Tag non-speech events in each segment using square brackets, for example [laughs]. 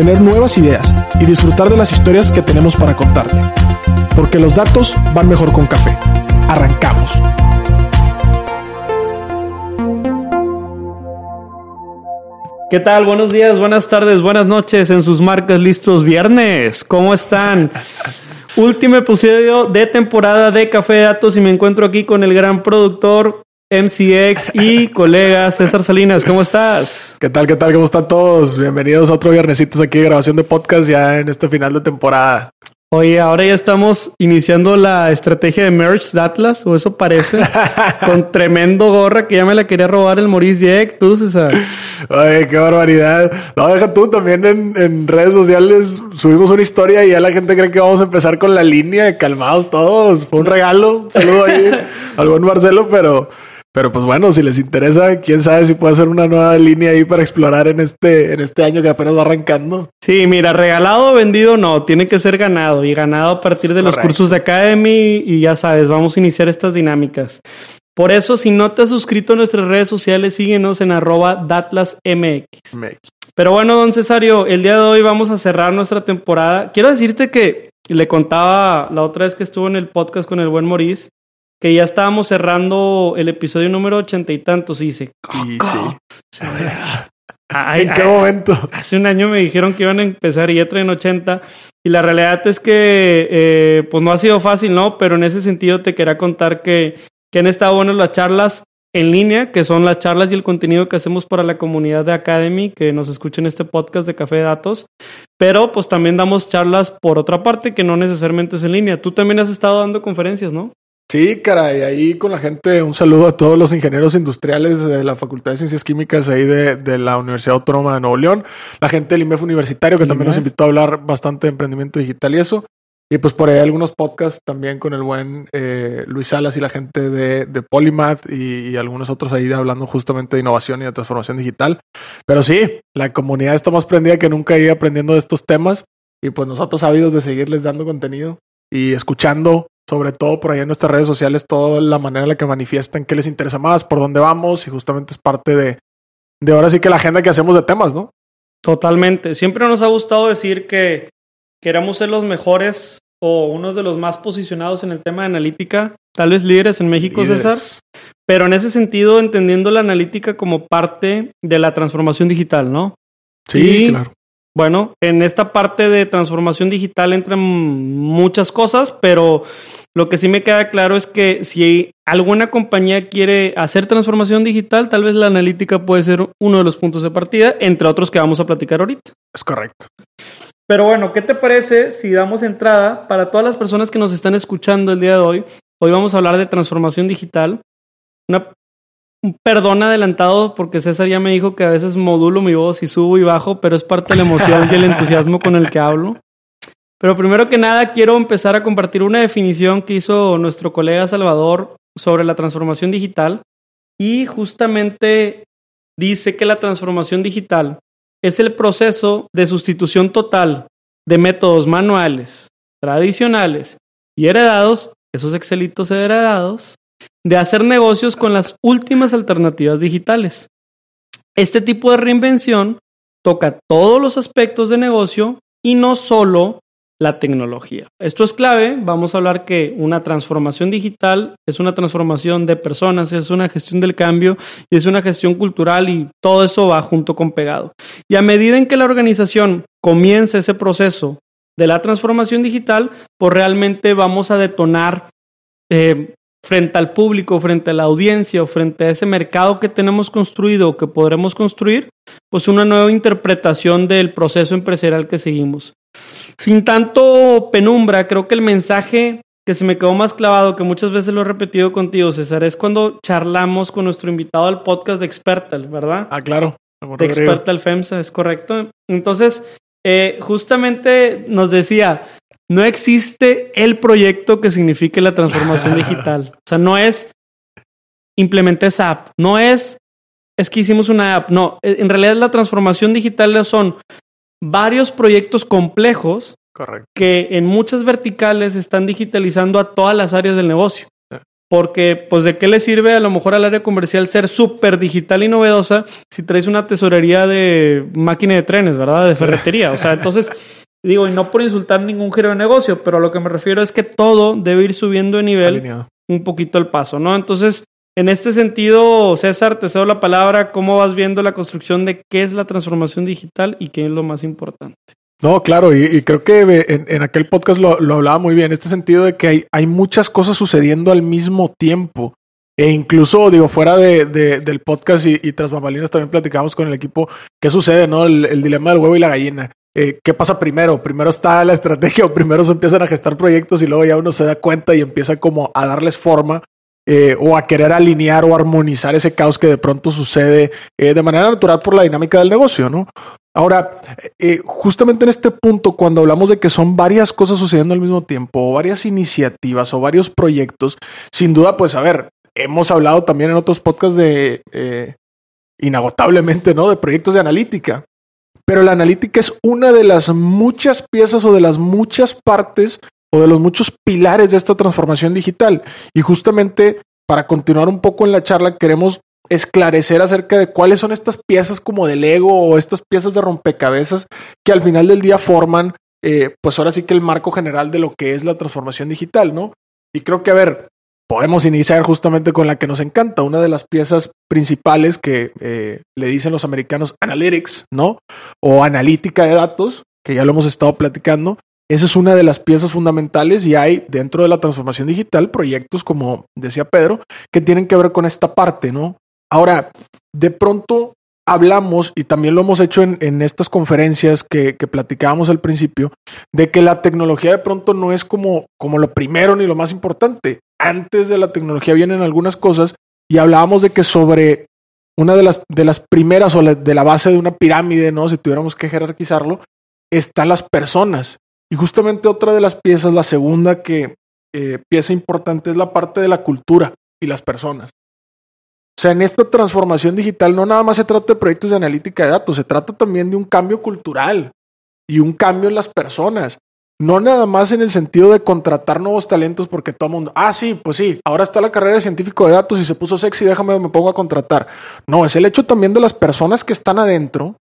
obtener nuevas ideas y disfrutar de las historias que tenemos para contarte. Porque los datos van mejor con café. Arrancamos. ¿Qué tal? Buenos días, buenas tardes, buenas noches en sus marcas listos viernes. ¿Cómo están? Último episodio de temporada de Café Datos y me encuentro aquí con el gran productor MCX y colega César Salinas, ¿cómo estás? ¿Qué tal? ¿Qué tal? ¿Cómo están todos? Bienvenidos a otro viernesitos aquí de grabación de podcast ya en este final de temporada. Oye, ahora ya estamos iniciando la estrategia de merch de Atlas, o eso parece, [laughs] con tremendo gorra que ya me la quería robar el Maurice Dieck, tú César. Oye, qué barbaridad. No, deja tú, también en, en, redes sociales subimos una historia y ya la gente cree que vamos a empezar con la línea, calmados todos. Fue un regalo, saludo ahí [laughs] al buen Marcelo, pero... Pero pues bueno, si les interesa, quién sabe si puede ser una nueva línea ahí para explorar en este, en este año que apenas va arrancando. Sí, mira, regalado o vendido no, tiene que ser ganado y ganado a partir de los cursos de Academy y ya sabes, vamos a iniciar estas dinámicas. Por eso, si no te has suscrito a nuestras redes sociales, síguenos en arroba datlasmx. Pero bueno, don Cesario, el día de hoy vamos a cerrar nuestra temporada. Quiero decirte que le contaba la otra vez que estuvo en el podcast con el buen Maurice que ya estábamos cerrando el episodio número ochenta y tantos y dice, y sí. [laughs] ¿En qué momento? Hace un año me dijeron que iban a empezar y ya traen 80 y la realidad es que eh, pues no ha sido fácil, ¿no? Pero en ese sentido te quería contar que, que han estado buenas las charlas en línea, que son las charlas y el contenido que hacemos para la comunidad de Academy, que nos escucha en este podcast de Café de Datos. Pero pues también damos charlas por otra parte, que no necesariamente es en línea. Tú también has estado dando conferencias, ¿no? Sí, caray, ahí con la gente, un saludo a todos los ingenieros industriales de la Facultad de Ciencias Químicas ahí de, la Universidad Autónoma de Nuevo León, la gente del IMEF Universitario que también nos invitó a hablar bastante de emprendimiento digital y eso. Y pues por ahí algunos podcasts también con el buen eh, Luis Salas y la gente de, de Polymath y, algunos otros ahí hablando justamente de innovación y de transformación digital. Pero sí, la comunidad está más prendida que nunca ahí aprendiendo de estos temas y pues nosotros sabidos de seguirles dando contenido y escuchando sobre todo por ahí en nuestras redes sociales, toda la manera en la que manifiestan qué les interesa más, por dónde vamos, y justamente es parte de, de ahora sí que la agenda que hacemos de temas, ¿no? Totalmente. Siempre nos ha gustado decir que queremos ser los mejores o unos de los más posicionados en el tema de analítica, tal vez líderes en México, César, pero en ese sentido entendiendo la analítica como parte de la transformación digital, ¿no? Sí, claro. Bueno, en esta parte de transformación digital entran muchas cosas, pero lo que sí me queda claro es que si alguna compañía quiere hacer transformación digital, tal vez la analítica puede ser uno de los puntos de partida, entre otros que vamos a platicar ahorita. Es correcto. Pero bueno, ¿qué te parece si damos entrada para todas las personas que nos están escuchando el día de hoy? Hoy vamos a hablar de transformación digital. Una un perdón adelantado porque César ya me dijo que a veces modulo mi voz y subo y bajo, pero es parte de la emoción y el entusiasmo con el que hablo. Pero primero que nada quiero empezar a compartir una definición que hizo nuestro colega Salvador sobre la transformación digital y justamente dice que la transformación digital es el proceso de sustitución total de métodos manuales, tradicionales y heredados, esos excelitos heredados, de hacer negocios con las últimas alternativas digitales. Este tipo de reinvención toca todos los aspectos de negocio y no solo la tecnología. Esto es clave. Vamos a hablar que una transformación digital es una transformación de personas, es una gestión del cambio y es una gestión cultural y todo eso va junto con pegado. Y a medida en que la organización comienza ese proceso de la transformación digital, pues realmente vamos a detonar eh, frente al público, frente a la audiencia o frente a ese mercado que tenemos construido o que podremos construir, pues una nueva interpretación del proceso empresarial que seguimos. Sin tanto penumbra, creo que el mensaje que se me quedó más clavado, que muchas veces lo he repetido contigo, César, es cuando charlamos con nuestro invitado al podcast de Expertal, ¿verdad? Ah, claro. De Expertal FEMSA, es correcto. Entonces, eh, justamente nos decía, no existe el proyecto que signifique la transformación [laughs] digital. O sea, no es implementé esa app, no es es que hicimos una app, no, en realidad la transformación digital son varios proyectos complejos que en muchas verticales están digitalizando a todas las áreas del negocio. Porque, pues, ¿de qué le sirve a lo mejor al área comercial ser súper digital y novedosa si traes una tesorería de máquina de trenes, ¿verdad? De ferretería. O sea, entonces, [laughs] digo, y no por insultar ningún giro de negocio, pero a lo que me refiero es que todo debe ir subiendo de nivel un poquito el paso, ¿no? Entonces, en este sentido, César, te cedo la palabra. ¿Cómo vas viendo la construcción de qué es la transformación digital y qué es lo más importante? No, claro, y, creo que en, aquel podcast lo, hablaba muy bien, en este sentido de que hay, hay muchas cosas sucediendo al mismo tiempo. E incluso, digo, fuera de, del podcast y, tras bambalinas también platicamos con el equipo qué sucede, ¿no? El, dilema del huevo y la gallina. Eh, ¿Qué pasa primero? ¿Primero está la estrategia [laughs] o primero se empiezan a gestar proyectos y luego ya uno se da cuenta y empieza como a darles forma eh, o a querer alinear o armonizar ese caos que de pronto sucede eh, de manera natural por la dinámica del negocio, ¿no? Ahora, justamente en este punto, cuando hablamos de que son varias cosas sucediendo al mismo tiempo, o varias iniciativas o varios proyectos, sin duda, pues a ver, hemos hablado también en otros podcasts de, inagotablemente, ¿no? De proyectos de analítica. Pero la analítica es una de las muchas piezas o de las muchas partes o de los muchos pilares de esta transformación digital. Y justamente para continuar un poco en la charla, queremos esclarecer acerca de cuáles son estas piezas como de Lego o estas piezas de rompecabezas que al final del día forman, eh, pues ahora sí que el marco general de lo que es la transformación digital, ¿no? Y creo que, a ver, podemos iniciar justamente con la que nos encanta, una de las piezas principales que eh, le dicen los americanos analytics, ¿no? O analítica de datos, que ya lo hemos estado platicando. Esa es una de las piezas fundamentales y hay dentro de la transformación digital proyectos, como decía Pedro, que tienen que ver con esta parte, ¿no? Ahora, de pronto hablamos, y también lo hemos hecho en, estas conferencias que, platicábamos al principio, de que la tecnología de pronto no es como, como lo primero ni lo más importante. Antes de la tecnología vienen algunas cosas y hablábamos de que sobre una de las, de las primeras o de la base de una pirámide, ¿no? Si tuviéramos que jerarquizarlo, están las personas. Y justamente otra de las piezas, la segunda que eh, pieza importante es la parte de la cultura y las personas. O sea, en esta transformación digital no nada más se trata de proyectos de analítica de datos, se trata también de un cambio cultural y un cambio en las personas. No nada más en el sentido de contratar nuevos talentos porque todo mundo, ah, sí, pues sí, ahora está la carrera de científico de datos y se puso sexy, déjame, me pongo a contratar. No, es el hecho también de las personas que están adentro,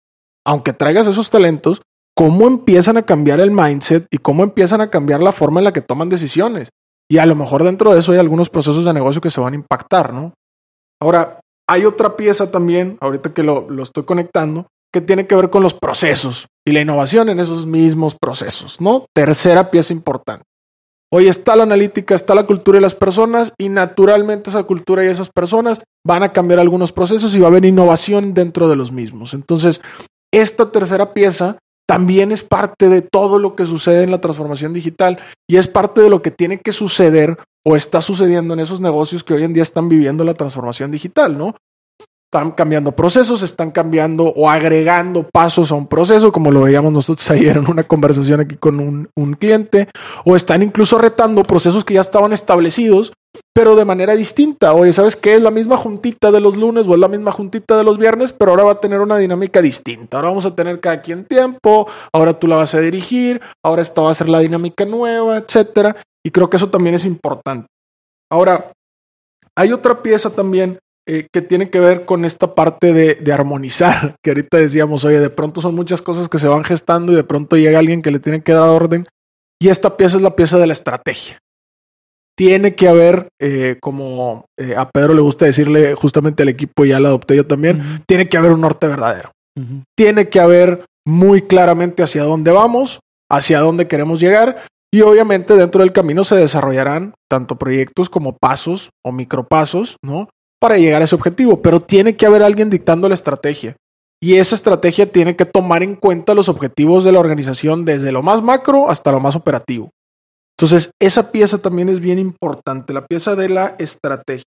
aunque traigas esos talentos, cómo empiezan a cambiar el mindset y cómo empiezan a cambiar la forma en la que toman decisiones. Y a lo mejor dentro de eso hay algunos procesos de negocio que se van a impactar, ¿no? Ahora, hay otra pieza también, ahorita que lo, estoy conectando, que tiene que ver con los procesos y la innovación en esos mismos procesos, ¿no? Tercera pieza importante. Hoy está la analítica, está la cultura y las personas y naturalmente esa cultura y esas personas van a cambiar algunos procesos y va a haber innovación dentro de los mismos. Entonces, esta tercera pieza también es parte de todo lo que sucede en la transformación digital y es parte de lo que tiene que suceder o está sucediendo en esos negocios que hoy en día están viviendo la transformación digital, ¿no? Están cambiando procesos, están cambiando o agregando pasos a un proceso, como lo veíamos nosotros [laughs] ayer en una conversación aquí con un, un cliente, o están incluso retando procesos que ya estaban establecidos, pero de manera distinta. Oye, ¿sabes qué? Es la misma juntita de los lunes o es la misma juntita de los viernes, pero ahora va a tener una dinámica distinta. Ahora vamos a tener cada quien tiempo, ahora tú la vas a dirigir, ahora esta va a ser la dinámica nueva, etcétera. Y creo que eso también es importante. Ahora, hay otra pieza también eh, que tiene que ver con esta parte de, armonizar, [laughs] que ahorita decíamos, oye, de pronto son muchas cosas que se van gestando y de pronto llega alguien que le tiene que dar orden. Y esta pieza es la pieza de la estrategia. Tiene que haber, eh, como eh, a Pedro le gusta decirle justamente al equipo, y ya la adopté yo también, tiene que haber un norte verdadero. Tiene que haber muy claramente hacia dónde vamos, hacia dónde queremos llegar y obviamente dentro del camino se desarrollarán tanto proyectos como pasos o micropasos, ¿no? Para llegar a ese objetivo, pero tiene que haber alguien dictando la estrategia. Y esa estrategia tiene que tomar en cuenta los objetivos de la organización desde lo más macro hasta lo más operativo. Entonces, esa pieza también es bien importante, la pieza de la estrategia.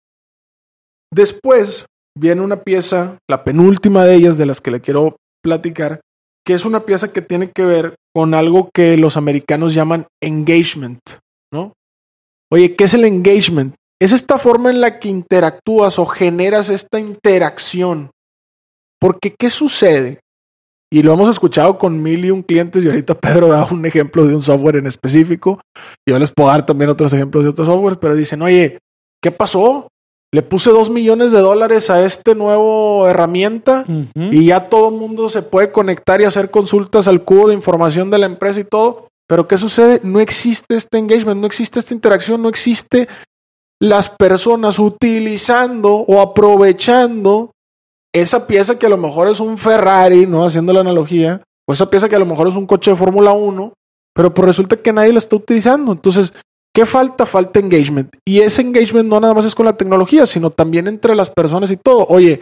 Después viene una pieza, la penúltima de ellas de las que le quiero platicar, que es una pieza que tiene que ver con algo que los americanos llaman engagement, ¿no? Oye, ¿qué es el engagement? Es esta forma en la que interactúas o generas esta interacción. Porque, ¿qué sucede? Y lo hemos escuchado con mil y un clientes y ahorita Pedro da un ejemplo de un software en específico. Yo les puedo dar también otros ejemplos de otros softwares, pero dicen, oye, ¿qué pasó? Le puse dos millones de dólares a este nuevo herramienta y ya todo el mundo se puede conectar y hacer consultas al cubo de información de la empresa y todo. Pero ¿qué sucede? No existe este engagement, no existe esta interacción, no existe las personas utilizando o aprovechando esa pieza que a lo mejor es un Ferrari, ¿no? Haciendo la analogía, o esa pieza que a lo mejor es un coche de Fórmula 1, pero pues resulta que nadie la está utilizando. Entonces, ¿qué falta? Falta engagement. Y ese engagement no nada más es con la tecnología, sino también entre las personas y todo. Oye,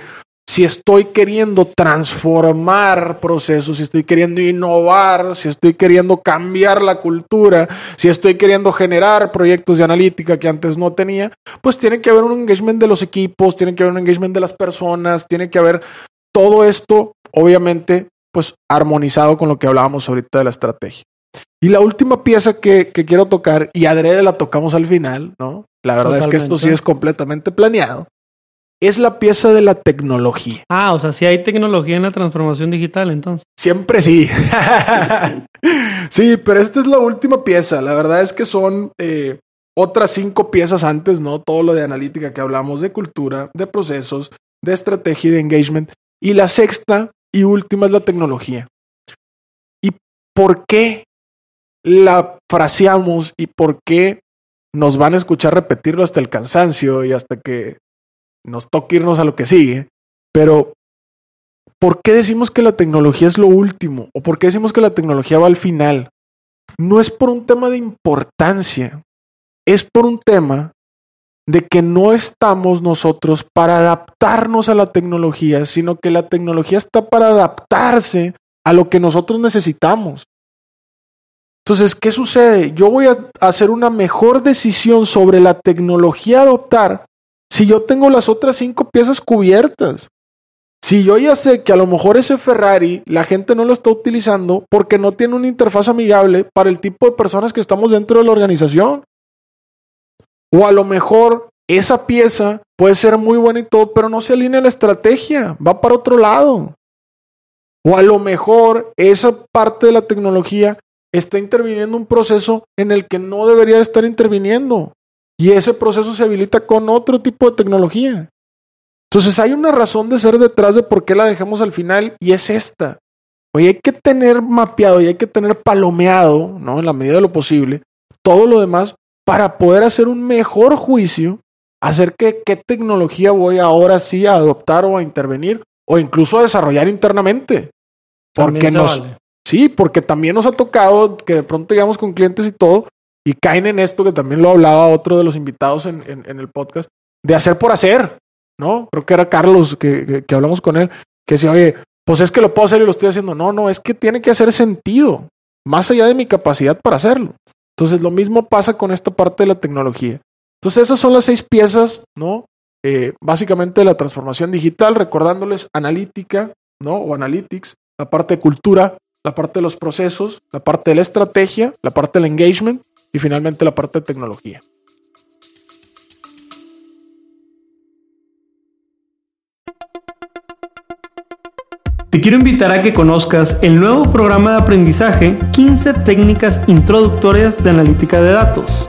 si estoy queriendo transformar procesos, si estoy queriendo innovar, si estoy queriendo cambiar la cultura, si estoy queriendo generar proyectos de analítica que antes no tenía, pues tiene que haber un engagement de los equipos, tiene que haber un engagement de las personas, tiene que haber todo esto, obviamente, pues armonizado con lo que hablábamos ahorita de la estrategia. Y la última pieza que, quiero tocar, y adrede la tocamos al final, ¿no? La verdad es que esto sí es completamente planeado es la pieza de la tecnología. Ah, o sea, si hay tecnología en la transformación digital, entonces. Siempre sí. [laughs] sí, pero esta es la última pieza. La verdad es que son eh, otras cinco piezas antes, ¿no? Todo lo de analítica que hablamos, de cultura, de procesos, de estrategia y de engagement. Y la sexta y última es la tecnología. ¿Y por qué la fraseamos y por qué nos van a escuchar repetirlo hasta el cansancio y hasta que nos toca irnos a lo que sigue, pero ¿por qué decimos que la tecnología es lo último? ¿O por qué decimos que la tecnología va al final? No es por un tema de importancia, es por un tema de que no estamos nosotros para adaptarnos a la tecnología, sino que la tecnología está para adaptarse a lo que nosotros necesitamos. Entonces, ¿qué sucede? Yo voy a hacer una mejor decisión sobre la tecnología a adoptar si yo tengo las otras cinco piezas cubiertas? Si yo ya sé que a lo mejor ese Ferrari la gente no lo está utilizando porque no tiene una interfaz amigable para el tipo de personas que estamos dentro de la organización. O a lo mejor esa pieza puede ser muy buena y todo, pero no se alinea la estrategia, va para otro lado. O a lo mejor esa parte de la tecnología está interviniendo un proceso en el que no debería estar interviniendo. Y ese proceso se habilita con otro tipo de tecnología. Entonces hay una razón de ser detrás de por qué la dejamos al final y es esta. Oye, hay que tener mapeado y hay que tener palomeado, ¿no? En la medida de lo posible, todo lo demás para poder hacer un mejor juicio acerca de qué tecnología voy ahora sí a adoptar o a intervenir o incluso a desarrollar internamente. Porque nos, sí, porque también nos ha tocado que de pronto llegamos con clientes y todo y caen en esto que también lo hablaba otro de los invitados en, el podcast, de hacer por hacer, ¿no? Creo que era Carlos que, hablamos con él, que decía, oye, pues es que lo puedo hacer y lo estoy haciendo. No, no, es que tiene que hacer sentido, más allá de mi capacidad para hacerlo. Entonces, lo mismo pasa con esta parte de la tecnología. Entonces, esas son las seis piezas, ¿no? Eh, básicamente la transformación digital, recordándoles analítica, ¿no? O analytics, la parte de cultura, la parte de los procesos, la parte de la estrategia, la parte del engagement y finalmente la parte de tecnología. Te quiero invitar a que conozcas el nuevo programa de aprendizaje 15 técnicas introductorias de analítica de datos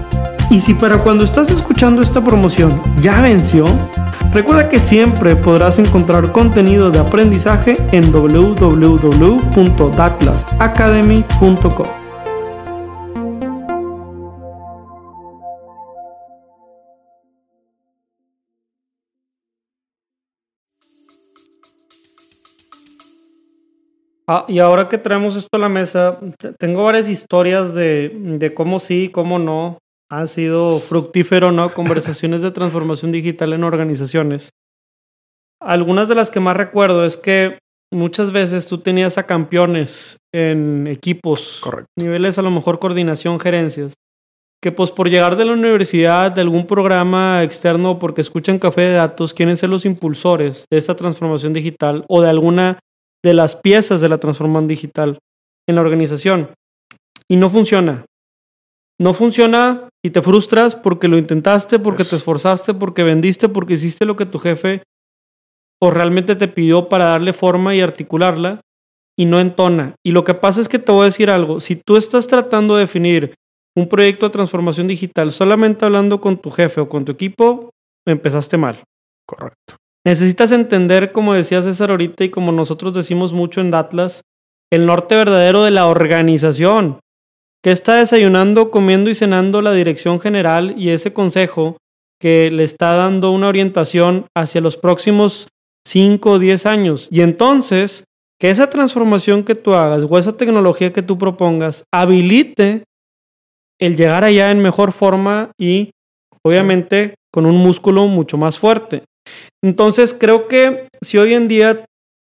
Y si para cuando estás escuchando esta promoción ya venció, recuerda que siempre podrás encontrar contenido de aprendizaje en www.datlasacademy.com. Ah, y ahora que traemos esto a la mesa, tengo varias historias de, de cómo sí, cómo no. Ha sido fructífero, ¿no? Conversaciones de transformación digital en organizaciones. Algunas de las que más recuerdo es que muchas veces tú tenías a campeones en equipos, Correcto. niveles a lo mejor coordinación, gerencias, que pues por llegar de la universidad, de algún programa externo, porque escuchan café de datos, quieren ser los impulsores de esta transformación digital o de alguna de las piezas de la transformación digital en la organización. Y no funciona. No funciona y te frustras porque lo intentaste, porque te esforzaste, porque vendiste, porque hiciste lo que tu jefe o realmente te pidió para darle forma y articularla y no entona. Y lo que pasa es que te voy a decir algo, si tú estás tratando de definir un proyecto de transformación digital solamente hablando con tu jefe o con tu equipo, empezaste mal. Correcto. Necesitas entender, como decía César ahorita y como nosotros decimos mucho en Datlas, el norte verdadero de la organización. Que está desayunando, comiendo y cenando la dirección general y ese consejo que le está dando una orientación hacia los próximos 5 o 10 años? Y entonces, que esa transformación que tú hagas o esa tecnología que tú propongas habilite el llegar allá en mejor forma y obviamente con un músculo mucho más fuerte. Entonces, creo que si hoy en día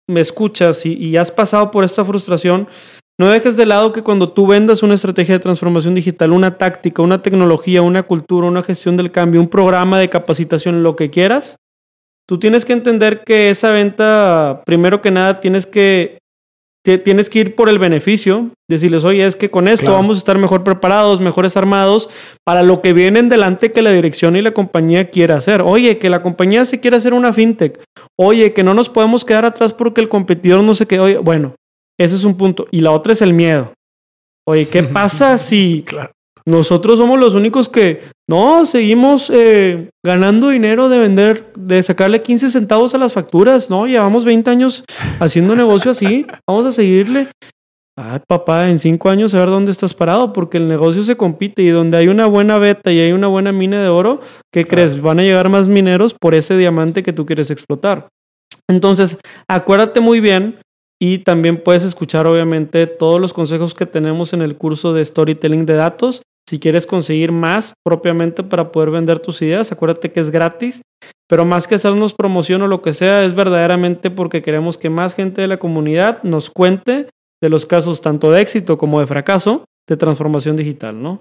me escuchas y, y, has pasado por esta frustración, no dejes de lado que cuando tú vendas una estrategia de transformación digital, una táctica, una tecnología, una cultura, una gestión del cambio, un programa de capacitación, lo que quieras, tú tienes que entender que esa venta, primero que nada, tienes que tienes que ir por el beneficio, decirles, oye, es que con esto claro. vamos a estar mejor preparados, mejores armados para lo que viene en delante que la dirección y la compañía quiera hacer. Oye, que la compañía se quiera hacer una fintech. Oye, que no nos podemos quedar atrás porque el competidor no se quedó. Oye, bueno, ese es un punto. Y la otra es el miedo. Oye, ¿qué pasa si Claro. nosotros somos los únicos que no seguimos eh, ganando dinero de vender, de sacarle 15 centavos a las facturas? No, llevamos 20 años haciendo negocio así. Vamos a seguirle. Ah, papá, en cinco años a ver dónde estás parado, porque el negocio se compite y donde hay una buena beta y hay una buena mina de oro, ¿qué crees? Van a llegar más mineros por ese diamante que tú quieres explotar. Entonces, acuérdate muy bien y también puedes escuchar, obviamente, todos los consejos que tenemos en el curso de storytelling de datos. Si quieres conseguir más propiamente para poder vender tus ideas, acuérdate que es gratis, pero más que hacernos promoción o lo que sea, es verdaderamente porque queremos que más gente de la comunidad nos cuente de los casos tanto de éxito como de fracaso de transformación digital, ¿no?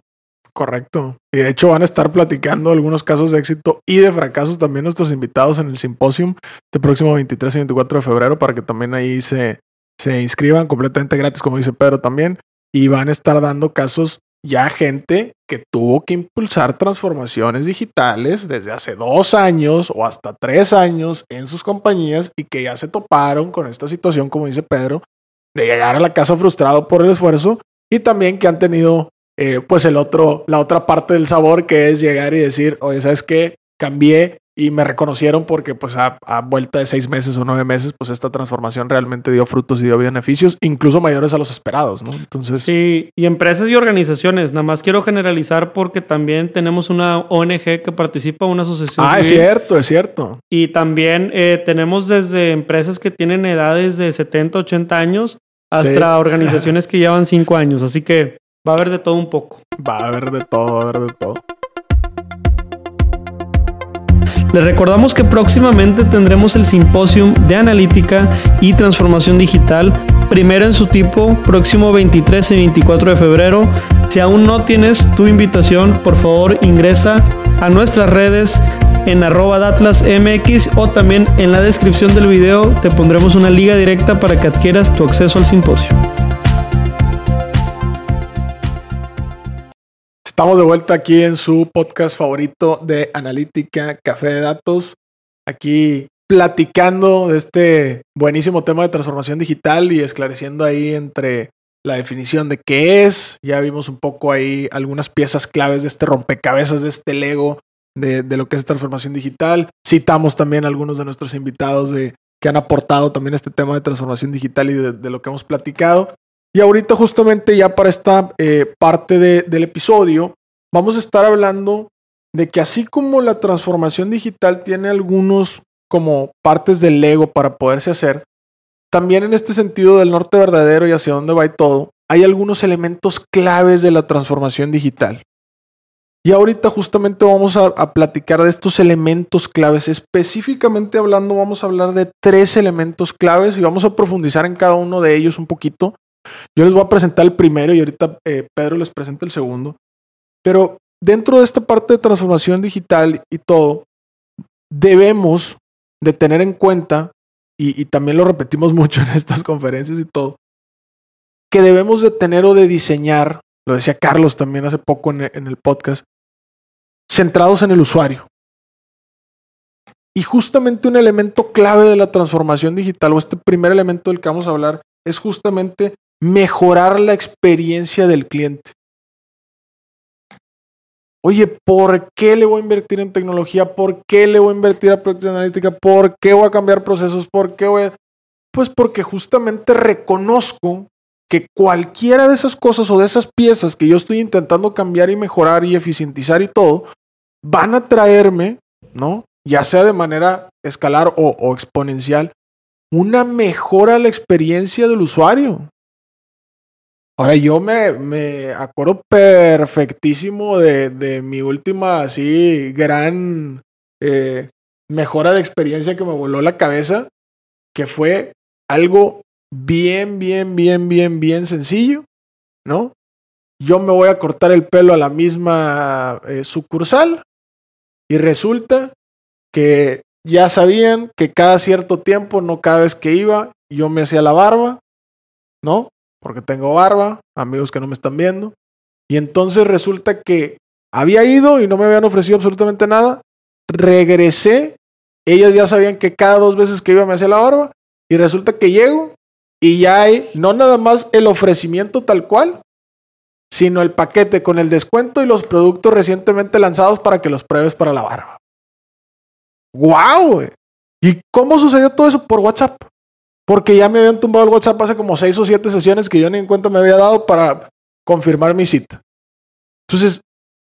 Correcto. Y de hecho van a estar platicando algunos casos de éxito y de fracasos también nuestros invitados en el simposium este próximo 23 y 24 de febrero para que también ahí se, se inscriban completamente gratis, como dice Pedro también. Y van a estar dando casos ya gente que tuvo que impulsar transformaciones digitales desde hace dos años o hasta tres años en sus compañías y que ya se toparon con esta situación, como dice Pedro, de llegar a la casa frustrado por el esfuerzo y también que han tenido eh, pues el otro, la otra parte del sabor que es llegar y decir, oye, ¿sabes qué? Cambié y me reconocieron porque pues a, a, vuelta de seis meses o nueve meses, pues esta transformación realmente dio frutos y dio beneficios, incluso mayores a los esperados, ¿no? Entonces... Sí, y empresas y organizaciones, nada más quiero generalizar porque también tenemos una ONG que participa, una asociación. Ah, civil, es cierto, es cierto. Y también eh, tenemos desde empresas que tienen edades de 70, 80 años hasta sí. organizaciones que llevan cinco años, así que va a haber de todo un poco. Va a haber de todo, va a haber de todo. Les recordamos que próximamente tendremos el simposium de analítica y transformación digital, primero en su tipo, próximo 23 y 24 de febrero. Si aún no tienes tu invitación, por favor ingresa a nuestras redes en arroba datlasmx o también en la descripción del video te pondremos una liga directa para que adquieras tu acceso al simposio. Estamos de vuelta aquí en su podcast favorito de analítica, café de datos. Aquí platicando de este buenísimo tema de transformación digital y esclareciendo ahí entre la definición de qué es. Ya vimos un poco ahí algunas piezas claves de este rompecabezas, de este Lego de, de lo que es transformación digital. Citamos también algunos de nuestros invitados de, que han aportado también este tema de transformación digital y de lo que hemos platicado. Y ahorita justamente ya para esta eh, parte de, del episodio, vamos a estar hablando de que así como la transformación digital tiene algunos como partes del Lego para poderse hacer, también en este sentido del norte verdadero y hacia dónde va y todo, hay algunos elementos claves de la transformación digital. Y ahorita justamente vamos a, platicar de estos elementos claves. Específicamente hablando, vamos a hablar de tres elementos claves y vamos a profundizar en cada uno de ellos un poquito. Yo les voy a presentar el primero y ahorita eh, Pedro les presenta el segundo. Pero dentro de esta parte de transformación digital y todo, debemos de tener en cuenta, y, también lo repetimos [laughs] mucho en estas conferencias y todo, que debemos de tener o de diseñar, lo decía Carlos también hace poco en el podcast, centrados en el usuario. Y justamente un elemento clave de la transformación digital, o este primer elemento del que vamos a hablar, es justamente mejorar la experiencia del cliente. Oye, ¿por qué le voy a invertir en tecnología? ¿Por qué le voy a invertir a producción analítica? ¿Por qué voy a cambiar procesos? ¿Por qué voy a... Pues porque justamente reconozco que cualquiera de esas cosas o de esas piezas que yo estoy intentando cambiar y mejorar y eficientizar y todo, van a traerme, ¿no? Ya sea de manera escalar o, o exponencial, una mejora a la experiencia del usuario. Ahora yo me, me acuerdo perfectísimo de, de, mi última así gran eh, mejora de experiencia que me voló la cabeza, que fue algo bien, bien, bien, bien, bien sencillo, ¿no? Yo me voy a cortar el pelo a la misma eh, sucursal y resulta que ya sabían que cada cierto tiempo, no cada vez que iba, yo me hacía la barba, ¿no? Porque tengo barba, amigos que no me están viendo. Y entonces resulta que había ido y no me habían ofrecido absolutamente nada. Regresé, ellas ya sabían que cada dos veces que iba me hacía la barba. Y resulta que llego y ya hay no nada más el ofrecimiento tal cual, sino el paquete con el descuento y los productos recientemente lanzados para que los pruebes para la barba. ¡Wow! ¿Y cómo sucedió todo eso? Por WhatsApp. Porque ya me habían tumbado el WhatsApp hace como seis o siete sesiones que yo ni en cuenta me había dado para confirmar mi cita. Entonces,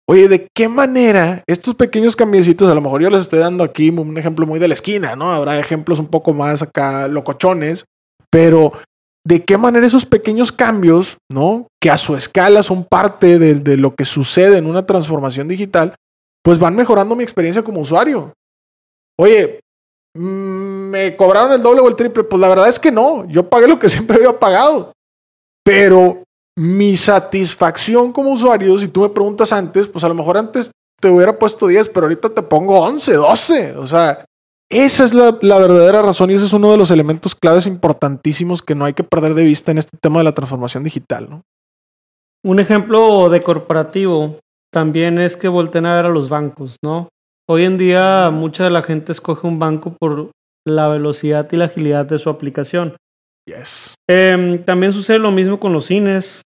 oye, ¿de qué manera estos pequeños cambiecitos, a lo mejor yo les estoy dando aquí un ejemplo muy de la esquina, ¿no? Habrá ejemplos un poco más acá locochones, pero ¿de qué manera esos pequeños cambios, ¿no? Que a su escala son parte de, de lo que sucede en una transformación digital, pues van mejorando mi experiencia como usuario. Oye, ¿me cobraron el doble o el triple? Pues la verdad es que no, yo pagué lo que [laughs] siempre había pagado. Pero mi satisfacción como usuario, si tú me preguntas antes, pues a lo mejor antes te hubiera puesto 10, pero ahorita te pongo 11, 12. O sea, esa es la, la, verdadera razón y ese es uno de los elementos claves importantísimos que no hay que perder de vista en este tema de la transformación digital. ¿no? Un ejemplo de corporativo también es que volteen a ver a los bancos, ¿no? Hoy en día mucha de la gente escoge un banco por la velocidad y la agilidad de su aplicación. Yes. Eh, también sucede lo mismo con los cines,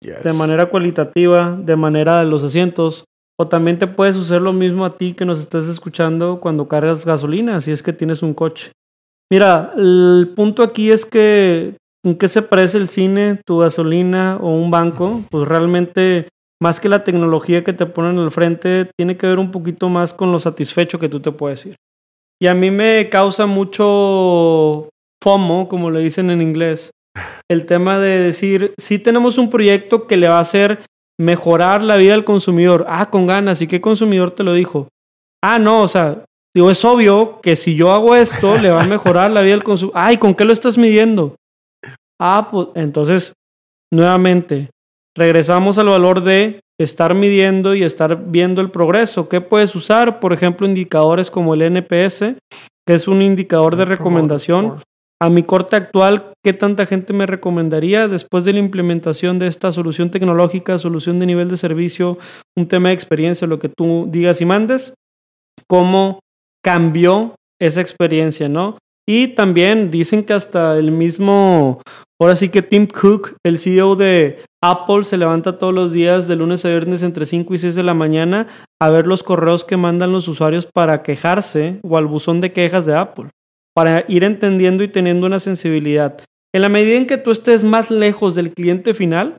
yes. de manera cualitativa, de manera de los asientos. O también te puede suceder lo mismo a ti que nos estés escuchando cuando cargas gasolina, si es que tienes un coche. Mira, el punto aquí es que en qué se parece el cine, tu gasolina o un banco, [laughs] pues realmente más que la tecnología que te ponen al frente, tiene que ver un poquito más con lo satisfecho que tú te puedes ir. Y a mí me causa mucho FOMO, como le dicen en inglés, el tema de decir, si tenemos un proyecto que le va a hacer mejorar la vida del consumidor. Ah, con ganas. ¿Y qué consumidor te lo dijo? Ah, no, o sea, digo, es obvio que si yo hago esto, le va a mejorar la vida del consumidor. Ay, ¿con qué lo estás midiendo? Ah, pues entonces, nuevamente, regresamos al valor de estar midiendo y estar viendo el progreso. ¿Qué puedes usar? Por ejemplo, indicadores como el NPS, que es un indicador de recomendación. A mi corte actual, ¿qué tanta gente me recomendaría después de la implementación de esta solución tecnológica, solución de nivel de servicio, un tema de experiencia, lo que tú digas y mandes? ¿Cómo cambió esa experiencia, no? Y también dicen que hasta el mismo, ahora sí que Tim Cook, el CEO de Apple, se levanta todos los días de lunes a viernes entre 5 y 6 de la mañana a ver los correos que mandan los usuarios para quejarse o al buzón de quejas de Apple, para ir entendiendo y teniendo una sensibilidad. En la medida en que tú estés más lejos del cliente final,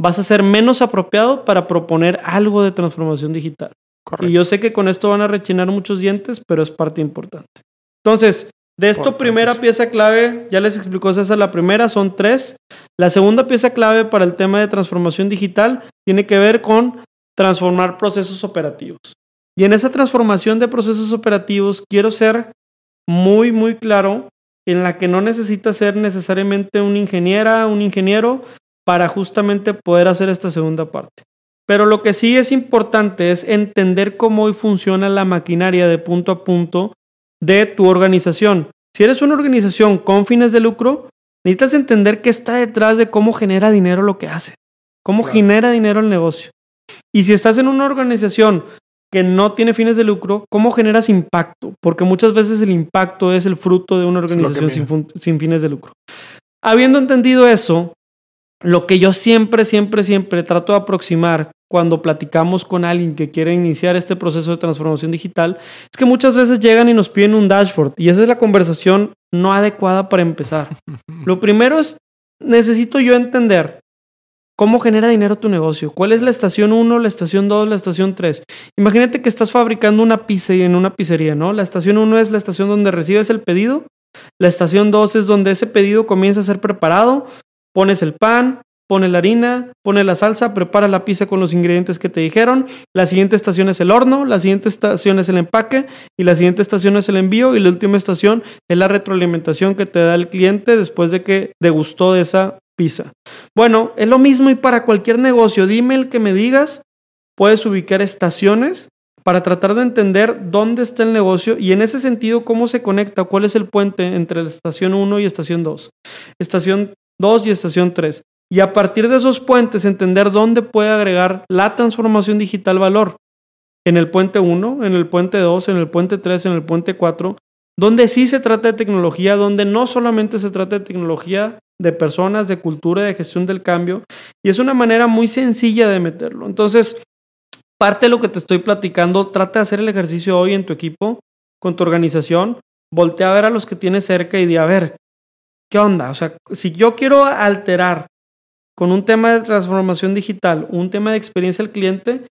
vas a ser menos apropiado para proponer algo de transformación digital. Correcto. Y yo sé que con esto van a rechinar muchos dientes, pero es parte importante. Entonces, De esto, primera pieza clave, ya les explicó César, la primera son tres. La segunda pieza clave para el tema de transformación digital tiene que ver con transformar procesos operativos. Y en esa transformación de procesos operativos quiero ser muy, muy claro en la que no necesita ser necesariamente un ingeniera, un ingeniero, para justamente poder hacer esta segunda parte. Pero lo que sí es importante es entender cómo hoy funciona la maquinaria de punto a punto de tu organización. Si eres una organización con fines de lucro, necesitas entender qué está detrás de cómo genera dinero lo que hace, cómo genera dinero el negocio. Y si estás en una organización que no tiene fines de lucro, ¿cómo generas impacto? Porque muchas veces el impacto es el fruto de una organización sin, sin, fines de lucro. Habiendo entendido eso, lo que yo siempre, siempre, siempre trato de aproximar cuando platicamos con alguien que quiere iniciar este proceso de transformación digital, es que muchas veces llegan y nos piden un dashboard y esa es la conversación no adecuada para empezar. [laughs] Lo primero es, necesito yo entender cómo genera dinero tu negocio, cuál es la estación 1, la estación 2, la estación 3. Imagínate que estás fabricando una pizza y en una pizzería, ¿no? La estación 1 es la estación donde recibes el pedido, la estación 2 es donde ese pedido comienza a ser preparado, pones el pan, pone la harina, pone la salsa, prepara la pizza con los ingredientes que te dijeron. La siguiente estación es el horno, la siguiente estación es el empaque y la siguiente estación es el envío y la última estación es la retroalimentación que te da el cliente después de que degustó de esa pizza. Bueno, es lo mismo y para cualquier negocio. Dime el que me digas, puedes ubicar estaciones para tratar de entender dónde está el negocio y en ese sentido cómo se conecta, cuál es el puente entre la estación 1 y estación 2. Estación 2 y estación 3 y a partir de esos puentes entender dónde puede agregar la transformación digital valor. En el puente 1, en el puente 2, en el puente 3, en el puente 4, donde sí se trata de tecnología, donde no solamente se trata de tecnología de personas, de cultura, de gestión del cambio, y es una manera muy sencilla de meterlo. Entonces, parte de lo que te estoy platicando, trata de hacer el ejercicio hoy en tu equipo, con tu organización, voltea a ver a los que tienes cerca y di, a ver, ¿qué onda? O sea, si yo quiero alterar con un tema de transformación digital, un tema de experiencia al cliente,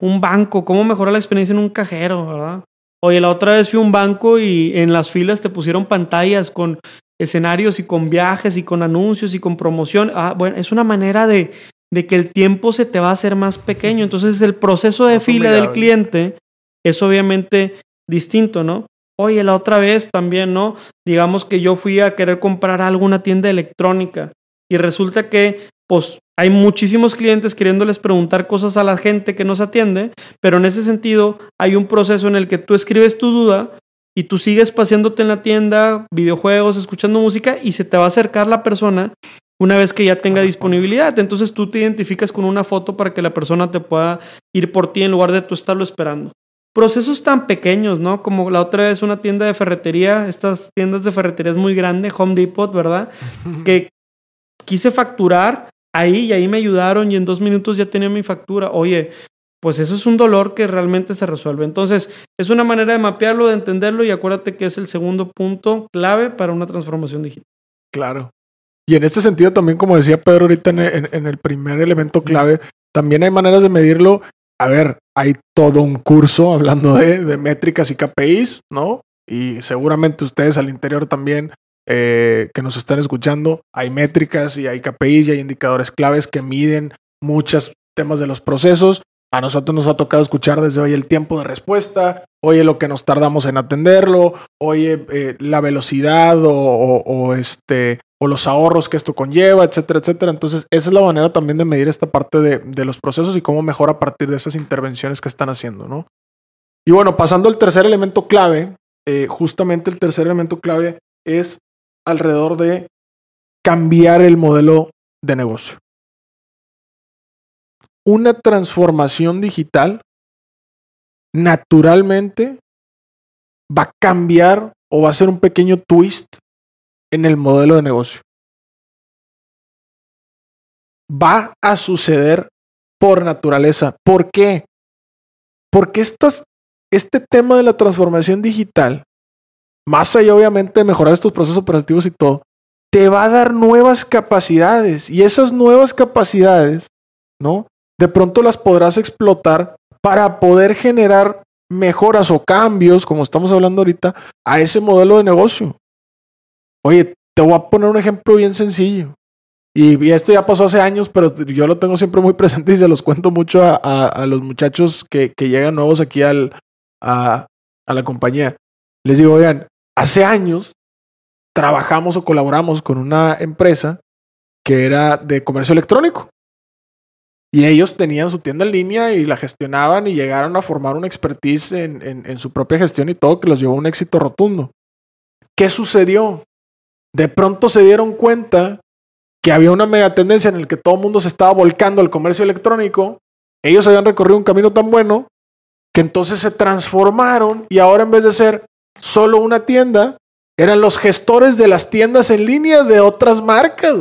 un banco, cómo mejorar la experiencia en un cajero, ¿verdad? Oye, la otra vez fui a un banco y en las filas te pusieron pantallas con escenarios y con viajes y con anuncios y con promoción. Ah, bueno, es una manera de, de que el tiempo se te va a hacer más pequeño. Entonces el proceso de fila del cliente es obviamente distinto, ¿no? Oye, la otra vez también, ¿no? Digamos que yo fui a querer comprar algo una tienda electrónica y resulta que pues hay muchísimos clientes queriéndoles preguntar cosas a la gente que nos atiende, pero en ese sentido hay un proceso en el que tú escribes tu duda y tú sigues paseándote en la tienda, videojuegos, escuchando música y se te va a acercar la persona una vez que ya tenga disponibilidad. Entonces tú te identificas con una foto para que la persona te pueda ir por ti en lugar de tú estarlo esperando. Procesos tan pequeños, ¿no? Como la otra vez una tienda de ferretería, estas tiendas de ferretería es muy grande, Home Depot, ¿verdad? [laughs] que quise facturar ahí y ahí me ayudaron y en dos minutos ya tenía mi factura. Oye, pues eso es un dolor que realmente se resuelve. Entonces, es una manera de mapearlo, de entenderlo y acuérdate que es el segundo punto clave para una transformación digital. Claro. Y en este sentido también, como decía Pedro ahorita en, el primer elemento clave, también hay maneras de medirlo. A ver, hay todo un curso hablando de, métricas y KPIs, ¿no? Y seguramente ustedes al interior también eh, que nos están escuchando, hay métricas y hay KPIs y hay indicadores claves que miden muchos temas de los procesos. A nosotros nos ha tocado escuchar desde hoy el tiempo de respuesta, oye lo que nos tardamos en atenderlo, oye eh, la velocidad o, este, o los ahorros que esto conlleva, etcétera, etcétera. Entonces, esa es la manera también de medir esta parte de, los procesos y cómo mejora a partir de esas intervenciones que están haciendo, ¿no? Y bueno, pasando al tercer elemento clave, eh, justamente el tercer elemento clave es alrededor de cambiar el modelo de negocio. Una transformación digital naturalmente va a cambiar o va a ser un pequeño twist en el modelo de negocio. Va a suceder por naturaleza. ¿Por qué? Porque este tema de la transformación digital más allá obviamente de mejorar estos procesos operativos y todo, te va a dar nuevas capacidades y esas nuevas capacidades, ¿no? De pronto las podrás explotar para poder generar mejoras o cambios, como estamos hablando ahorita, a ese modelo de negocio. Oye, te voy a poner un ejemplo bien sencillo. Y, esto ya pasó hace años, pero yo lo tengo siempre muy [laughs] presente y se los cuento mucho a, los muchachos que, llegan nuevos aquí al, a, a la compañía. Les digo, oigan, hace años trabajamos o colaboramos con una empresa que era de comercio electrónico. Y ellos tenían su tienda en línea y la gestionaban y llegaron a formar una expertise en, en, su propia gestión y todo que los llevó a un éxito rotundo. ¿Qué sucedió? De pronto se dieron cuenta que había una mega tendencia en el que todo el mundo se estaba volcando al comercio electrónico. Ellos habían recorrido un camino tan bueno que entonces se transformaron y ahora en vez de ser solo una tienda, eran los gestores de las tiendas en línea de otras marcas.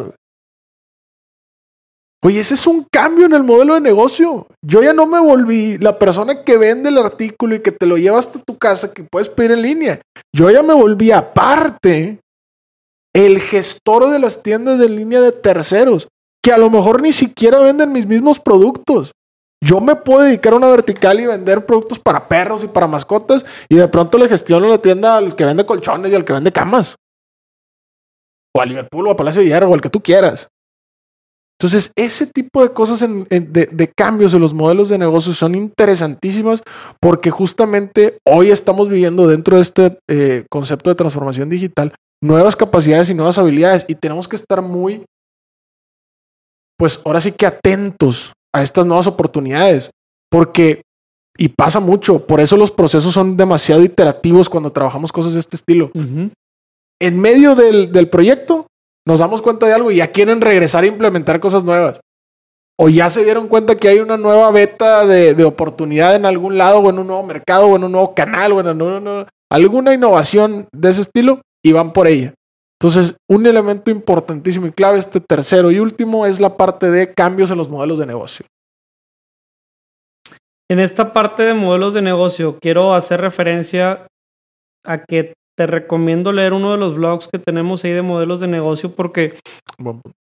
Oye, ese es un cambio en el modelo de negocio. Yo ya no me volví la persona que vende el artículo y que te lo lleva hasta tu casa, que puedes pedir en línea. Yo ya me volví aparte el gestor de las tiendas de línea de terceros, que a lo mejor ni siquiera venden mis mismos productos. Yo me puedo dedicar a una vertical y vender productos para perros y para mascotas y de pronto le gestiono la tienda al que vende colchones y al que vende camas. O a Liverpool o a Palacio de Hierro o al que tú quieras. Entonces, ese tipo de cosas de, cambios en los modelos de negocio son interesantísimas porque justamente hoy estamos viviendo dentro de este eh, concepto de transformación digital nuevas capacidades y nuevas habilidades y tenemos que estar muy, pues ahora sí que atentos a estas nuevas oportunidades porque, y pasa mucho, por eso los procesos son demasiado iterativos cuando trabajamos cosas de este estilo. En medio del, del proyecto, nos damos cuenta de algo y ya quieren regresar a implementar cosas nuevas. O ya se dieron cuenta que hay una nueva beta de, oportunidad en algún lado, o en un nuevo mercado, o en un nuevo canal, o en alguna innovación de ese estilo, y van por ella. Entonces, un elemento importantísimo y clave, este tercero y último, es la parte de cambios en los modelos de negocio. En esta parte de modelos de negocio, quiero hacer referencia a que te recomiendo leer uno de los blogs que tenemos ahí de modelos de negocio porque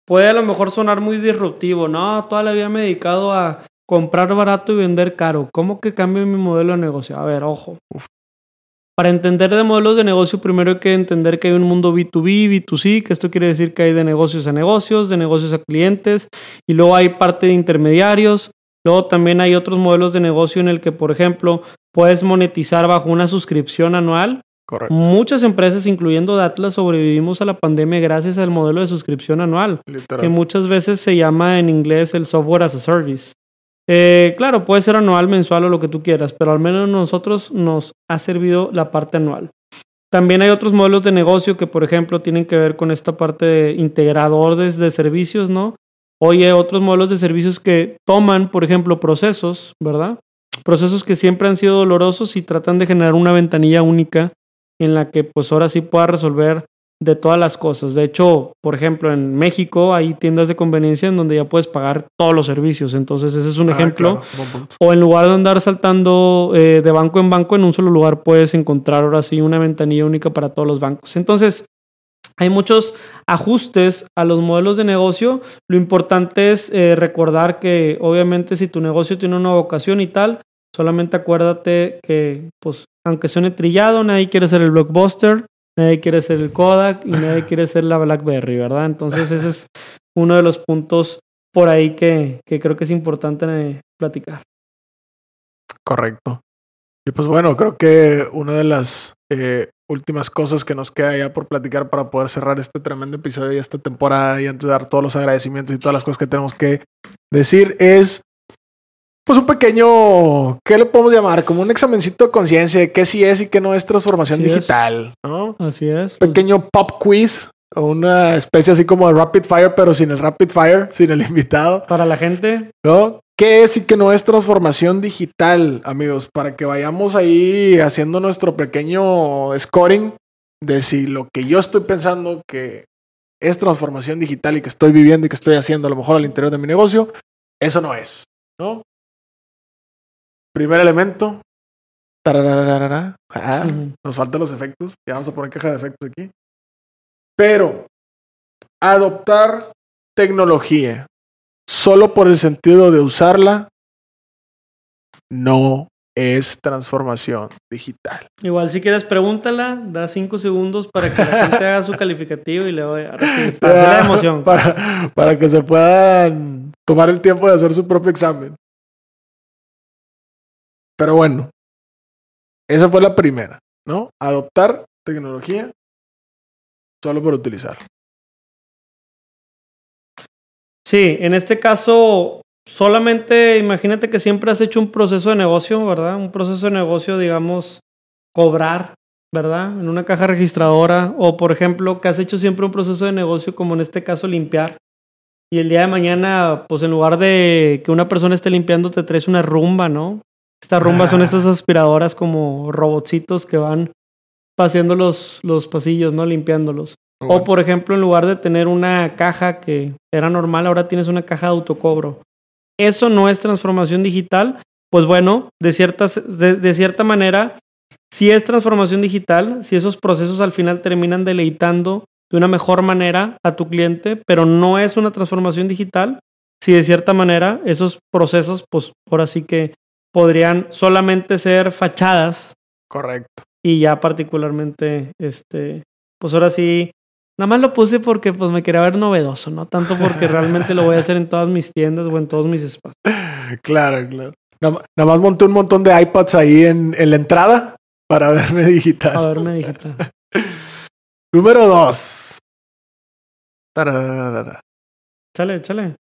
puede a lo mejor sonar muy disruptivo. No, toda la vida me he dedicado a comprar barato y vender caro. ¿Cómo que cambio mi modelo de negocio? A ver, ojo. Para entender de modelos de negocio, primero hay que entender que hay un mundo B2B, B2C, que esto quiere decir que hay de negocios a negocios, de negocios a clientes, y luego hay parte de intermediarios. Luego también hay otros modelos de negocio en el que, por ejemplo, puedes monetizar bajo una suscripción anual Muchas empresas, incluyendo Atlas, sobrevivimos a la pandemia gracias al modelo de suscripción anual, que muchas veces se llama en inglés el software as a service. Eh, claro, puede ser anual, mensual o lo que tú quieras, pero al menos nosotros nos ha servido la parte anual. También hay otros modelos de negocio que, por ejemplo, tienen que ver con esta parte de integradores de servicios, ¿no? Hay otros modelos de servicios que toman, por ejemplo, procesos, ¿verdad? Procesos que siempre han sido dolorosos y tratan de generar una ventanilla única en la que pues ahora sí pueda resolver de todas las cosas. De hecho, por ejemplo, en México hay tiendas de conveniencia en donde ya puedes pagar todos los servicios. Entonces, ese es un ah, ejemplo. O en lugar de andar saltando eh, de banco en banco, en un solo lugar puedes encontrar ahora sí una ventanilla única para todos los bancos. Entonces, hay muchos ajustes a los modelos de negocio. Lo importante es eh, recordar que obviamente si tu negocio tiene una vocación y tal, Solamente acuérdate que, pues, aunque suene trillado, nadie quiere ser el blockbuster, nadie quiere ser el Kodak y nadie quiere ser la BlackBerry, ¿verdad? Entonces ese es uno de los puntos por ahí que, que creo que es importante platicar. Correcto. Y pues bueno, creo que una de las eh, últimas cosas que nos queda ya por platicar para poder cerrar este tremendo episodio y esta temporada y antes de dar todos los agradecimientos y todas las cosas que tenemos que decir es pues un pequeño, ¿qué le podemos llamar? Como un examencito de conciencia de qué sí es y qué no es transformación digital, ¿no? Así es. Pequeño pop quiz o una especie así como de rapid fire, pero sin el rapid fire, [laughs] sin el invitado. Para la gente. ¿No? ¿Qué es y qué no es transformación digital, amigos? Para que vayamos ahí haciendo nuestro pequeño scoring de si lo que yo estoy pensando que es transformación digital y que estoy viviendo y que estoy haciendo a lo mejor al interior de mi negocio, eso no es, ¿no? Primer elemento. Ah, nos faltan los efectos. Ya vamos a poner caja de efectos aquí. Pero adoptar tecnología solo por el sentido de usarla no es transformación digital. Igual si quieres pregúntala, da cinco segundos para que la gente haga su [laughs] calificativo y le voy ahora sí, [laughs] para hacer la emoción. Para, para que se puedan tomar el tiempo de hacer su propio examen. Pero bueno, esa fue la primera, ¿no? Adoptar tecnología solo por utilizar. Sí, en este caso, solamente imagínate que siempre has hecho un proceso de negocio, ¿verdad? Un proceso de negocio, digamos, cobrar, ¿verdad? En una caja registradora. O, por ejemplo, que has hecho siempre un proceso de negocio, como en este caso, limpiar. Y el día de mañana, pues en lugar de que una persona esté limpiando, te traes una rumba, ¿no? Estas rumbas son estas aspiradoras como robotcitos que van paseando los, los pasillos, ¿no? Limpiándolos. O por ejemplo, en lugar de tener una caja que era normal, ahora tienes una caja de autocobro. Eso no es transformación digital. Pues bueno, de, ciertas, de, cierta manera, si es transformación digital, si esos procesos al final terminan deleitando de una mejor manera a tu cliente, pero no es una transformación digital, si de cierta manera esos procesos, pues ahora sí que podrían solamente ser fachadas. Correcto. Y ya particularmente, este, pues ahora sí, nada más lo puse porque pues me quería ver novedoso, no tanto porque [laughs] realmente lo voy a hacer en todas mis tiendas o en todos mis espacios. Claro, claro. Nada, más monté un montón de iPads ahí en, en la entrada para [laughs] verme digital. Para verme digital. [laughs] Número dos. Chale, chale.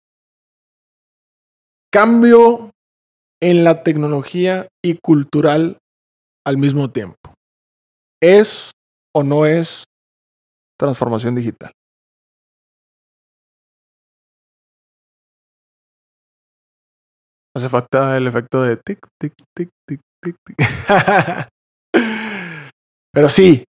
Cambio en la tecnología y cultural al mismo tiempo. ¿Es o no es transformación digital? Hace falta el efecto de tic, tic, tic, tic, tic, tic. [laughs] Pero sí,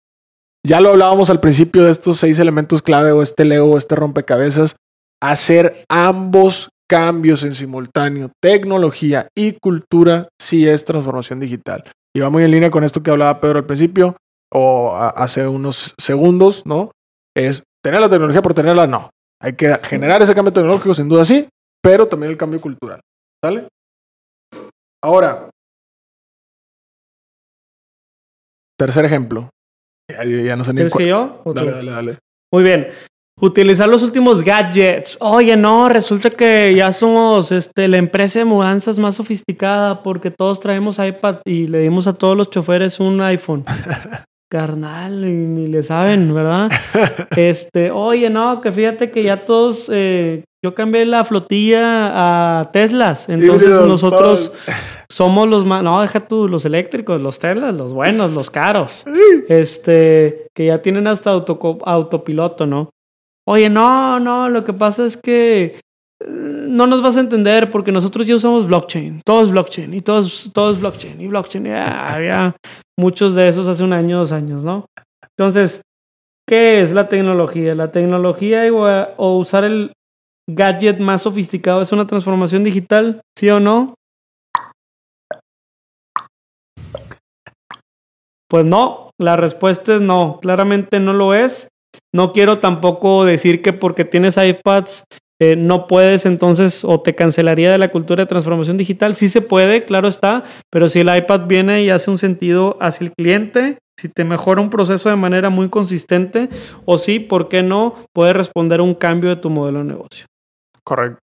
ya lo hablábamos al principio de estos seis elementos clave o este Lego o este rompecabezas. Hacer ambos cambios en simultáneo, tecnología y cultura, sí es transformación digital. Y va muy en línea con esto que hablaba Pedro al principio o hace unos segundos, ¿no? Es tener la tecnología por tenerla, no. Hay que generar ese cambio tecnológico, sin duda sí, pero también el cambio cultural. ¿Sale? Ahora, tercer ejemplo. Ya, no sé ni que yo? Dale, dale, dale. Muy bien. Utilizar los últimos gadgets. Oye, no, resulta que ya somos este, la empresa de mudanzas más sofisticada porque todos traemos iPad y le dimos a todos los choferes un iPhone. [laughs] Carnal, y ni le saben, ¿verdad? [laughs] Este, oye, no, que fíjate que ya todos, eh, yo cambié la flotilla a Teslas, entonces nosotros somos los más, no, deja tú, los eléctricos, los Teslas, los buenos, los caros, este, que ya tienen hasta autopiloto, ¿no? Oye, no, no, lo que pasa es que eh, no nos vas a entender porque nosotros ya usamos blockchain, todo es blockchain y todo es, todo es blockchain y blockchain. [laughs] había muchos de esos hace un año, dos años, ¿no? Entonces, ¿qué es la tecnología? La tecnología o usar el gadget más sofisticado es una transformación digital, ¿sí o no? Pues no, la respuesta es no, claramente no lo es. No quiero tampoco decir que porque tienes iPads eh, no puedes entonces o te cancelaría de la cultura de transformación digital. Sí se puede, claro está, pero si el iPad viene y hace un sentido hacia el cliente, si te mejora un proceso de manera muy consistente, o sí, ¿por qué no? Puede responder a un cambio de tu modelo de negocio. Correcto.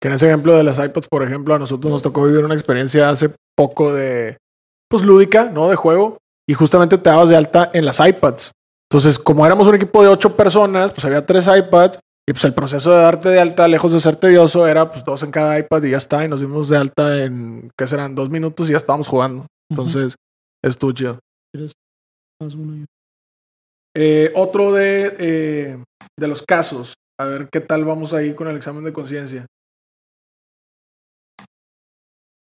Que en ese ejemplo de las iPads, por ejemplo, a nosotros nos tocó vivir una experiencia hace poco de, pues lúdica, ¿no? De juego. Y justamente te dabas de alta en las iPads. Entonces, como éramos un equipo de ocho personas, pues había tres iPads y pues el proceso de darte de alta, lejos de ser tedioso, era pues dos en cada iPad y ya está. Y nos dimos de alta en, ¿qué serán? Dos minutos y ya estábamos jugando. Entonces, estuvo chido. Eh, otro de, eh, de los casos. A ver qué tal vamos ahí con el examen de conciencia.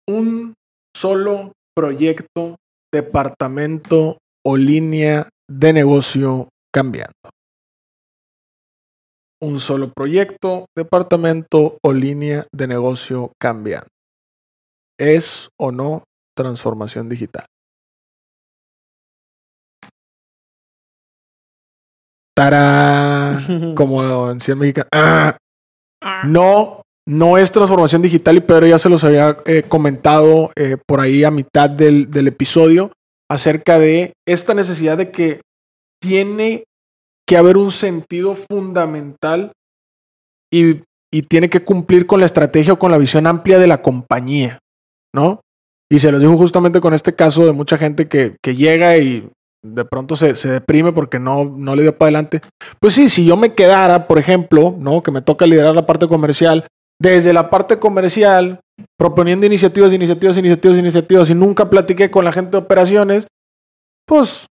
Un solo proyecto, departamento o línea de negocio cambiando. Un solo proyecto, departamento o línea de negocio cambiando. ¿Es o no transformación digital? Tará, [laughs] como en 100 mexicanos. Ah, no, no es transformación digital y Pedro ya se los había eh, comentado eh, por ahí a mitad del, episodio acerca de esta necesidad de que tiene que haber un sentido fundamental y, tiene que cumplir con la estrategia o con la visión amplia de la compañía, ¿no? Y se los digo justamente con este caso de mucha gente que, que llega y de pronto se, se, deprime porque no, no le dio para adelante. Pues sí, si yo me quedara, por ejemplo, ¿no? Que me toca liderar la parte comercial, desde la parte comercial, proponiendo iniciativas, iniciativas, iniciativas, iniciativas, y nunca platiqué con la gente de operaciones, pues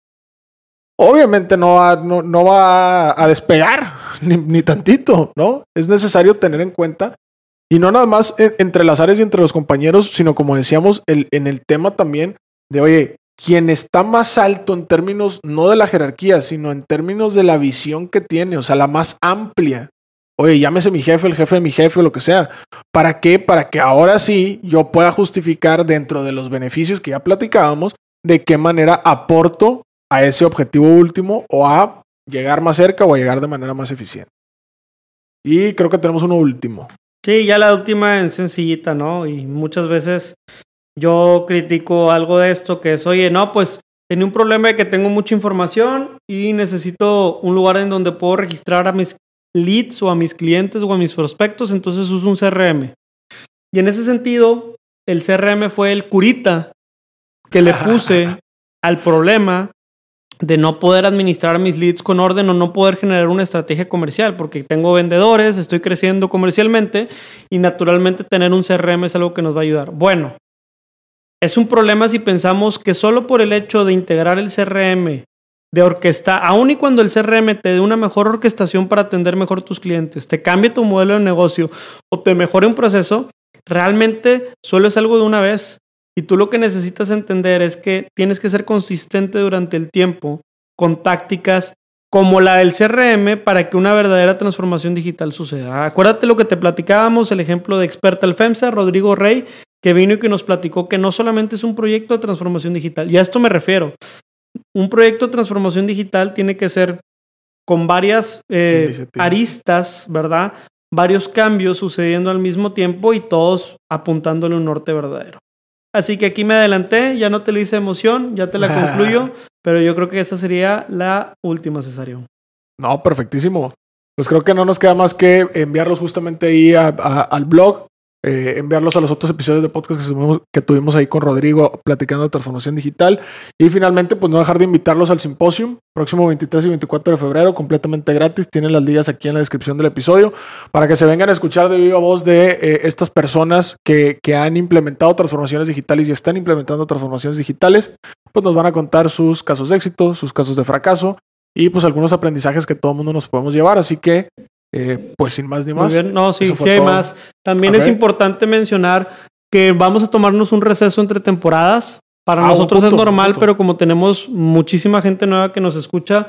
obviamente no va, no, va a despegar, [laughs] ni, ni, tantito, ¿no? Es necesario tener en cuenta, y no nada más entre las áreas y entre los compañeros, sino como decíamos, el, en el tema también de, oye, quien está más alto en términos no de la jerarquía, sino en términos de la visión que tiene, o sea, la más amplia. Oye, llámese mi jefe, el jefe de mi jefe o lo que sea. ¿Para qué? Para que ahora sí yo pueda justificar dentro de los beneficios que ya platicábamos de qué manera aporto a ese objetivo último o a llegar más cerca o a llegar de manera más eficiente. Y creo que tenemos uno último. Sí, ya la última es sencillita, ¿no? Y muchas veces yo critico algo de esto que es, oye, no, pues tenía un problema de que tengo mucha información y necesito un lugar en donde puedo registrar a mis leads o a mis clientes o a mis prospectos, entonces uso un CRM. Y en ese sentido, el CRM fue el curita que le [laughs] puse al problema de no poder administrar mis leads con orden o no poder generar una estrategia comercial, porque tengo vendedores, estoy creciendo comercialmente y naturalmente tener un CRM es algo que nos va a ayudar. Bueno, es un problema si pensamos que solo por el hecho de integrar el CRM, de orquesta, aun y cuando el CRM te dé una mejor orquestación para atender mejor tus clientes, te cambie tu modelo de negocio o te mejore un proceso, realmente solo es algo de una vez. Y tú lo que necesitas entender es que tienes que ser consistente durante el tiempo con tácticas como la del CRM para que una verdadera transformación digital suceda. Acuérdate lo que te platicábamos, el ejemplo de Experta el FEMSA, Rodrigo Rey, que vino y que nos platicó que no solamente es un proyecto de transformación digital, y a esto me refiero. Un proyecto de transformación digital tiene que ser con varias eh, aristas, ¿verdad? Varios cambios sucediendo al mismo tiempo y todos apuntándole un norte verdadero. Así que aquí me adelanté, ya no te le hice emoción, ya te la [laughs] concluyo, pero yo creo que esa sería la última, Cesario. No, perfectísimo. Pues creo que no nos queda más que enviarlos justamente ahí al blog eh, enviarlos a los otros episodios de podcast que, tuvimos ahí con Rodrigo platicando de transformación digital. Y finalmente, pues no dejar de invitarlos al simposio, próximo 23 y 24 de febrero, completamente gratis. Tienen las ligas aquí en la descripción del episodio para que se vengan a escuchar de viva voz de eh, estas personas que, que han implementado transformaciones digitales y están implementando transformaciones digitales. Pues nos van a contar sus casos de éxito, sus casos de fracaso y pues algunos aprendizajes que todo el mundo nos podemos llevar. Así que eh, pues sin más ni más. No, sí, sí hay más. También es importante mencionar que vamos a tomarnos un receso entre temporadas. Para ah, nosotros es normal, pero como tenemos muchísima gente nueva que nos escucha,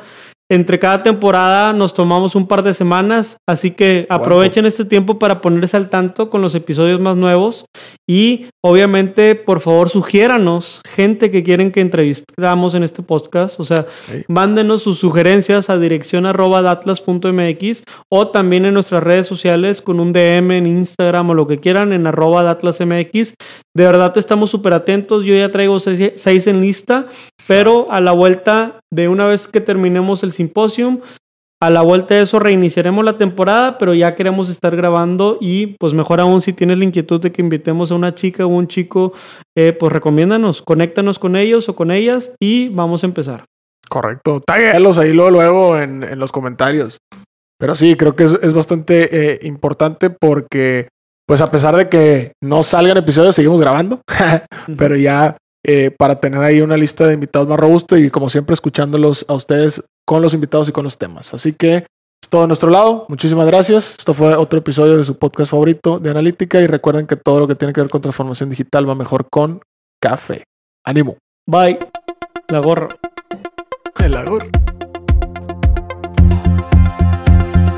entre cada temporada nos tomamos un par de semanas, así que aprovechen este tiempo para ponerse al tanto con los episodios más nuevos y obviamente por favor sugiéranos gente que quieren que entrevistamos en este podcast, o sea, mándenos sus sugerencias a dirección arroba datlas.mx o también en nuestras redes sociales con un DM en Instagram o lo que quieran en arroba datlasmx. De verdad estamos súper atentos, yo ya traigo seis, en lista, pero a la vuelta de una vez que terminemos el simposium. A la vuelta de eso reiniciaremos la temporada, pero ya queremos estar grabando y pues mejor aún si tienes la inquietud de que invitemos a una chica o un chico, eh, pues recomiéndanos, conéctanos con ellos o con ellas y vamos a empezar. Correcto, ahí luego, luego en, en, los comentarios. Pero sí, creo que es, es bastante eh, importante porque pues a pesar de que no salgan episodios, seguimos grabando, [laughs] pero ya eh, para tener ahí una lista de invitados más robusta y como siempre escuchándolos a ustedes con los invitados y con los temas. Así que es todo de nuestro lado. Muchísimas gracias. Esto fue otro episodio de su podcast favorito de analítica y recuerden que todo lo que tiene que ver con transformación digital va mejor con café. Ánimo. Bye. La gorra. La gorra.